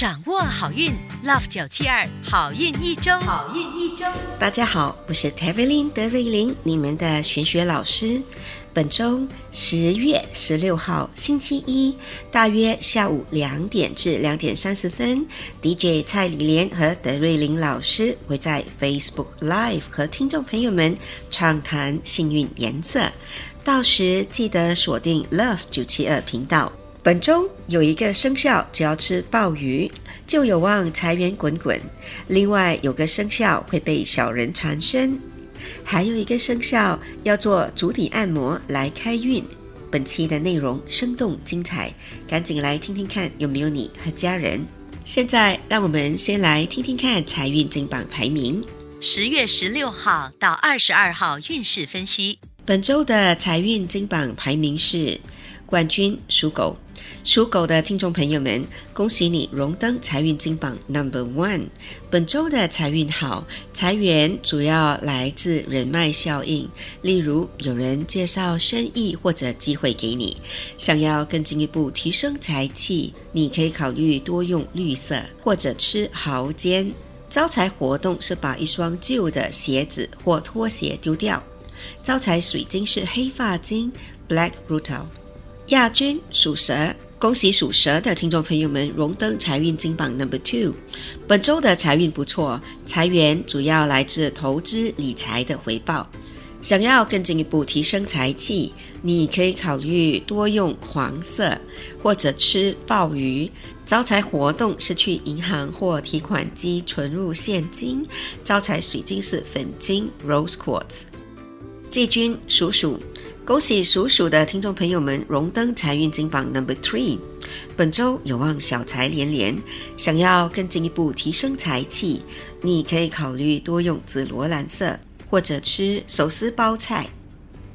掌握好运，Love 九七二好运一周，好运一周。大家好，我是 Tevlin 德瑞琳，你们的玄学老师。本周十月十六号星期一，大约下午两点至两点三十分，DJ 蔡李莲和德瑞琳老师会在 Facebook Live 和听众朋友们畅谈幸运颜色。到时记得锁定 Love 九七二频道。本周有一个生肖，只要吃鲍鱼就有望财源滚滚。另外有个生肖会被小人缠身，还有一个生肖要做足底按摩来开运。本期的内容生动精彩，赶紧来听听看有没有你和家人。现在让我们先来听听看财运金榜排名。十月十六号到二十二号运势分析，本周的财运金榜排名是冠军属狗。属狗的听众朋友们，恭喜你荣登财运金榜 Number One。本周的财运好，财源主要来自人脉效应，例如有人介绍生意或者机会给你。想要更进一步提升财气，你可以考虑多用绿色或者吃蚝煎。招财活动是把一双旧的鞋子或拖鞋丢掉。招财水晶是黑发晶 Black Rutil。亚军属蛇，恭喜属蛇的听众朋友们荣登财运金榜 Number Two。本周的财运不错，财源主要来自投资理财的回报。想要更进一步提升财气，你可以考虑多用黄色或者吃鲍鱼。招财活动是去银行或提款机存入现金。招财水晶是粉晶 Rose Quartz。季军属鼠。恭喜属鼠的听众朋友们荣登财运金榜 Number Three，本周有望小财连连。想要更进一步提升财气，你可以考虑多用紫罗兰色，或者吃手撕包菜。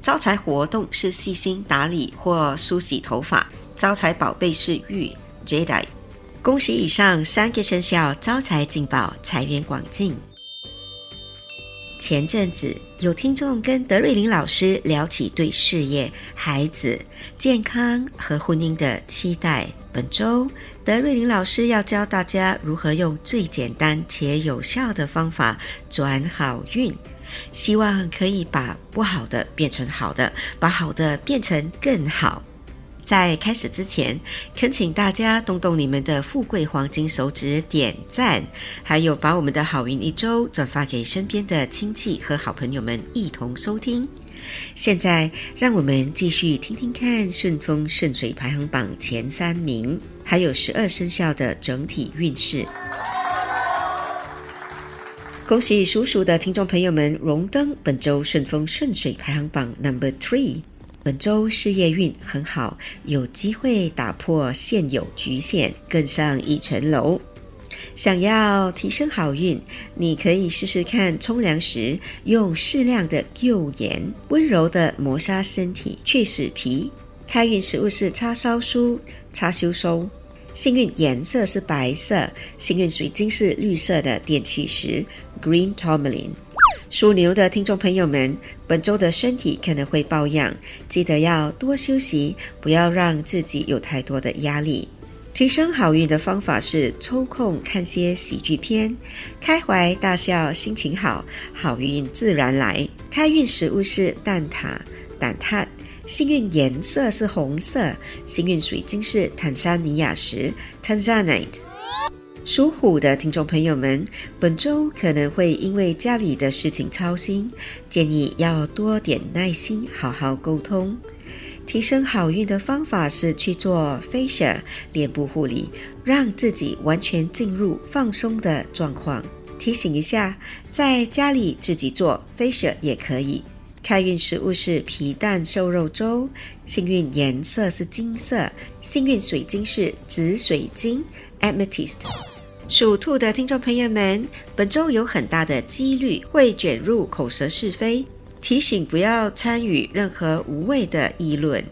招财活动是细心打理或梳洗头发。招财宝贝是玉 Jade。恭喜以上三个生肖招财进宝，财源广进。前阵子有听众跟德瑞琳老师聊起对事业、孩子、健康和婚姻的期待。本周德瑞琳老师要教大家如何用最简单且有效的方法转好运，希望可以把不好的变成好的，把好的变成更好。在开始之前，恳请大家动动你们的富贵黄金手指点赞，还有把我们的好运一周转发给身边的亲戚和好朋友们一同收听。现在，让我们继续听听看顺风顺水排行榜前三名，还有十二生肖的整体运势。恭喜属鼠的听众朋友们荣登本周顺风顺水排行榜 Number Three。本周事业运很好，有机会打破现有局限，更上一层楼。想要提升好运，你可以试试看冲凉时用适量的幼盐，温柔的磨砂身体，去死皮。开运食物是叉烧酥、叉烧酥。幸运颜色是白色，幸运水晶是绿色的电气石 （Green Tourmaline）。属牛的听众朋友们，本周的身体可能会抱恙，记得要多休息，不要让自己有太多的压力。提升好运的方法是抽空看些喜剧片，开怀大笑，心情好，好运自然来。开运食物是蛋挞、蛋挞，幸运颜色是红色，幸运水晶是坦桑尼亚石 （Tanzanite）。属虎的听众朋友们，本周可能会因为家里的事情操心，建议要多点耐心，好好沟通。提升好运的方法是去做 facial 脸部护理，让自己完全进入放松的状况。提醒一下，在家里自己做 facial 也可以。开运食物是皮蛋瘦肉粥，幸运颜色是金色，幸运水晶是紫水晶 amethyst。属兔的听众朋友们，本周有很大的几率会卷入口舌是非，提醒不要参与任何无谓的议论，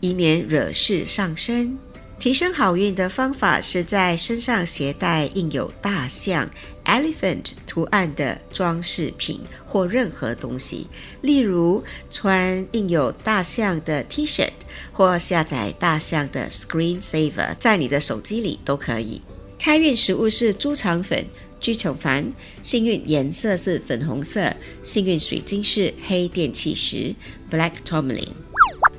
以免惹事上身。提升好运的方法是在身上携带印有大象 （elephant） 图案的装饰品或任何东西，例如穿印有大象的 T 恤，或下载大象的 Screen Saver，在你的手机里都可以。开运食物是猪肠粉、居丑凡，幸运颜色是粉红色，幸运水晶是黑电气石 （Black Tourmaline）。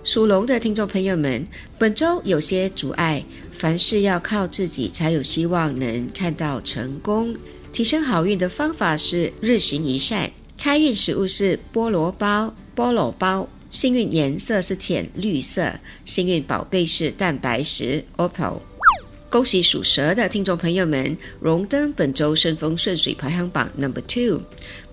属龙的听众朋友们，本周有些阻碍，凡事要靠自己才有希望能看到成功。提升好运的方法是日行一善。开运食物是菠萝包、菠萝包。幸运颜色是浅绿色，幸运宝贝是蛋白石 （Opal）。恭喜属蛇的听众朋友们，荣登本周顺风顺水排行榜 Number Two。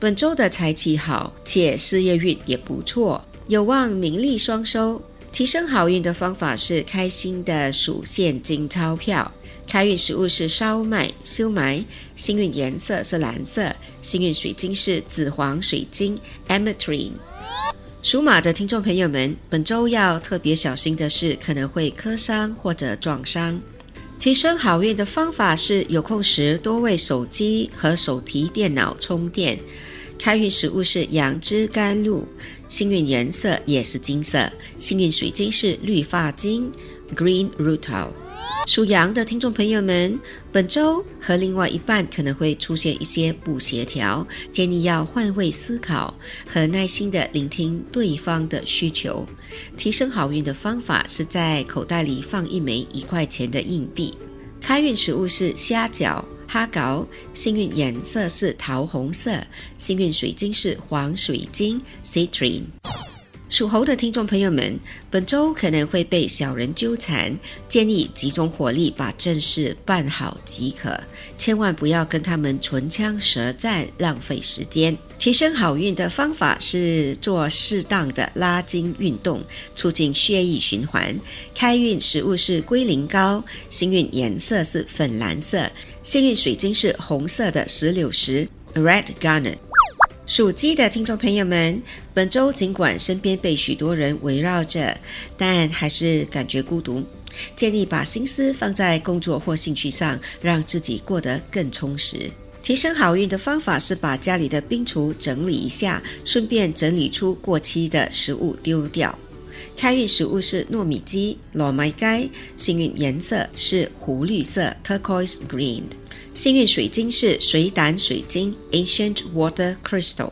本周的财气好，且事业运也不错。有望名利双收，提升好运的方法是开心的数现金钞票。开运食物是烧麦、修麦，幸运颜色是蓝色，幸运水晶是紫黄水晶 （Ametrine）。属马的听众朋友们，本周要特别小心的是可能会磕伤或者撞伤。提升好运的方法是有空时多为手机和手提电脑充电。开运食物是杨枝甘露，幸运颜色也是金色，幸运水晶是绿发晶 （Green Rutil）。属羊的听众朋友们，本周和另外一半可能会出现一些不协调，建议要换位思考，和耐心的聆听对方的需求。提升好运的方法是在口袋里放一枚一块钱的硬币。开运食物是虾饺。哈高，幸运颜色是桃红色，幸运水晶是黄水晶 （Citrine）。属猴的听众朋友们，本周可能会被小人纠缠，建议集中火力把正事办好即可，千万不要跟他们唇枪舌战，浪费时间。提升好运的方法是做适当的拉筋运动，促进血液循环。开运食物是龟苓膏，幸运颜色是粉蓝色，幸运水晶是红色的石榴石 （Red Garnet）。属鸡的听众朋友们，本周尽管身边被许多人围绕着，但还是感觉孤独。建议把心思放在工作或兴趣上，让自己过得更充实。提升好运的方法是把家里的冰橱整理一下，顺便整理出过期的食物丢掉。开运食物是糯米鸡、糯米鸡，幸运颜色是湖绿色 （turquoise green）。幸运水晶是水胆水晶 （Ancient Water Crystal）。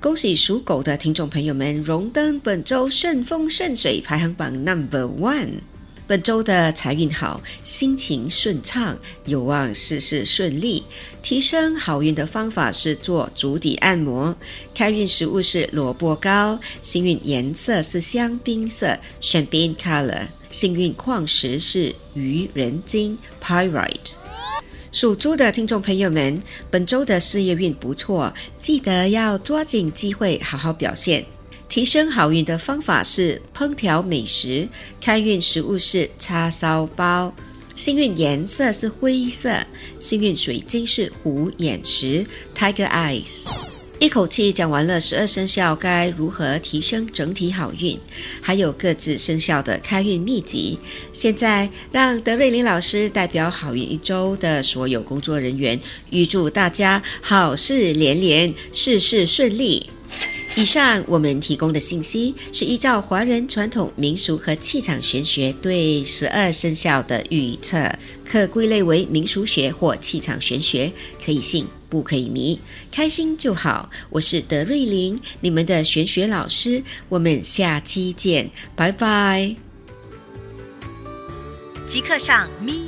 恭喜属狗的听众朋友们荣登本周顺风顺水排行榜 Number One。本周的财运好，心情顺畅，有望事事顺利。提升好运的方法是做足底按摩。开运食物是萝卜糕，幸运颜色是香槟色 （Champagne Color）。幸运矿石是鱼人金 （Pyrite）。属猪的听众朋友们，本周的事业运不错，记得要抓紧机会好好表现。提升好运的方法是烹调美食，开运食物是叉烧包，幸运颜色是灰色，幸运水晶是虎眼石 （Tiger Eyes）。一口气讲完了十二生肖该如何提升整体好运，还有各自生肖的开运秘籍。现在让德瑞琳老师代表好运一周的所有工作人员，预祝大家好事连连，事事顺利。以上我们提供的信息是依照华人传统民俗和气场玄学对十二生肖的预测，可归类为民俗学或气场玄学，可以信不可以迷，开心就好。我是德瑞琳，你们的玄学老师，我们下期见，拜拜。即刻上咪